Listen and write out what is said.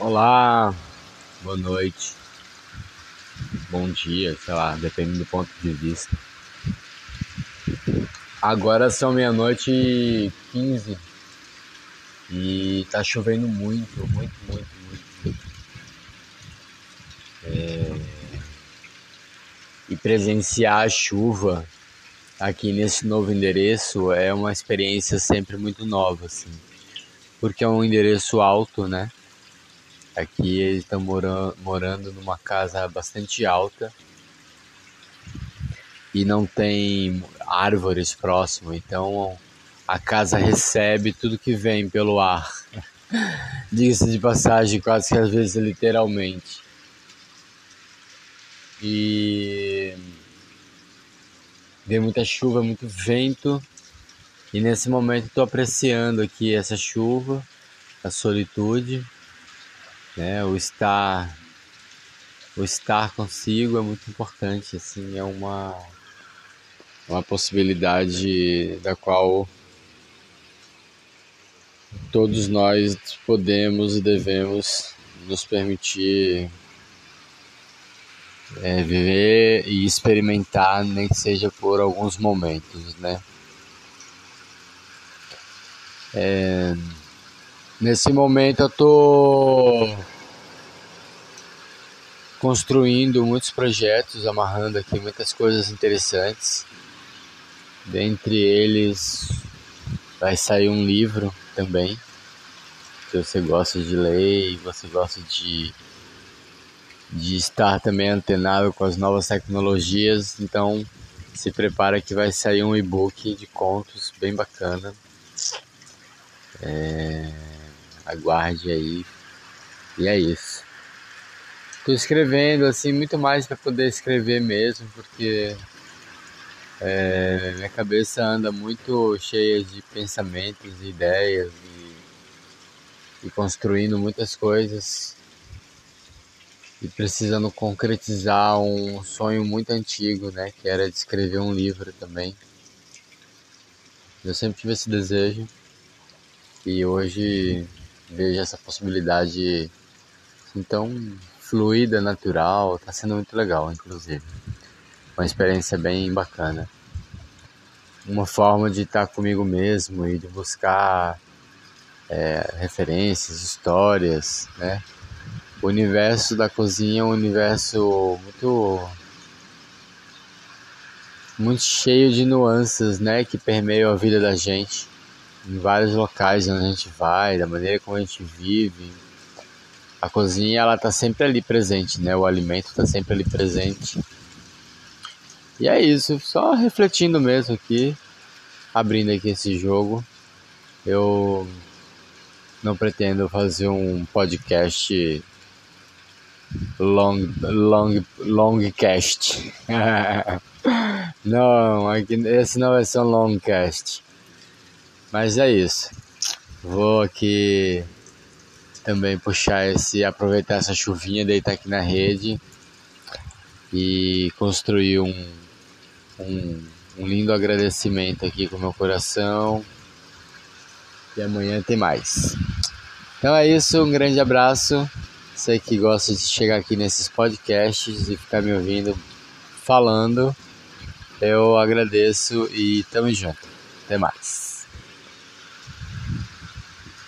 Olá, boa noite, bom dia, sei lá, depende do ponto de vista. Agora são meia-noite e quinze e tá chovendo muito, muito, muito, muito. É... E presenciar a chuva aqui nesse novo endereço é uma experiência sempre muito nova, assim, porque é um endereço alto, né? Aqui eles estão morando, morando numa casa bastante alta e não tem árvores próximo, então a casa recebe tudo que vem pelo ar. Diga-se de passagem, quase que às vezes literalmente. E vem muita chuva, muito vento. E nesse momento estou apreciando aqui essa chuva, a solitude né? O estar o estar consigo é muito importante, assim, é uma uma possibilidade da qual todos nós podemos e devemos nos permitir é, viver e experimentar, nem que seja por alguns momentos, né? É, Nesse momento eu tô construindo muitos projetos, amarrando aqui muitas coisas interessantes. Dentre eles vai sair um livro também. Se você gosta de ler e você gosta de, de estar também antenado com as novas tecnologias, então se prepara que vai sair um e-book de contos bem bacana. É aguarde aí. E é isso. Tô escrevendo assim muito mais para poder escrever mesmo, porque é, minha cabeça anda muito cheia de pensamentos, ideias e, e construindo muitas coisas e precisando concretizar um sonho muito antigo, né, que era de escrever um livro também. Eu sempre tive esse desejo e hoje vejo essa possibilidade assim, tão fluida, natural, tá sendo muito legal, inclusive. Uma experiência bem bacana. Uma forma de estar comigo mesmo e de buscar é, referências, histórias, né? O universo da cozinha é um universo muito muito cheio de nuances, né, que permeiam a vida da gente em vários locais onde a gente vai, da maneira como a gente vive. A cozinha ela tá sempre ali presente, né? O alimento está sempre ali presente. E é isso, só refletindo mesmo aqui, abrindo aqui esse jogo. Eu não pretendo fazer um podcast long long long cast. não, aqui, esse não vai ser um long cast. Mas é isso. Vou aqui também puxar esse, aproveitar essa chuvinha, deitar aqui na rede e construir um, um, um lindo agradecimento aqui com meu coração. E amanhã tem mais. Então é isso, um grande abraço. Você que gosta de chegar aqui nesses podcasts e ficar me ouvindo falando, eu agradeço e tamo junto. Até mais.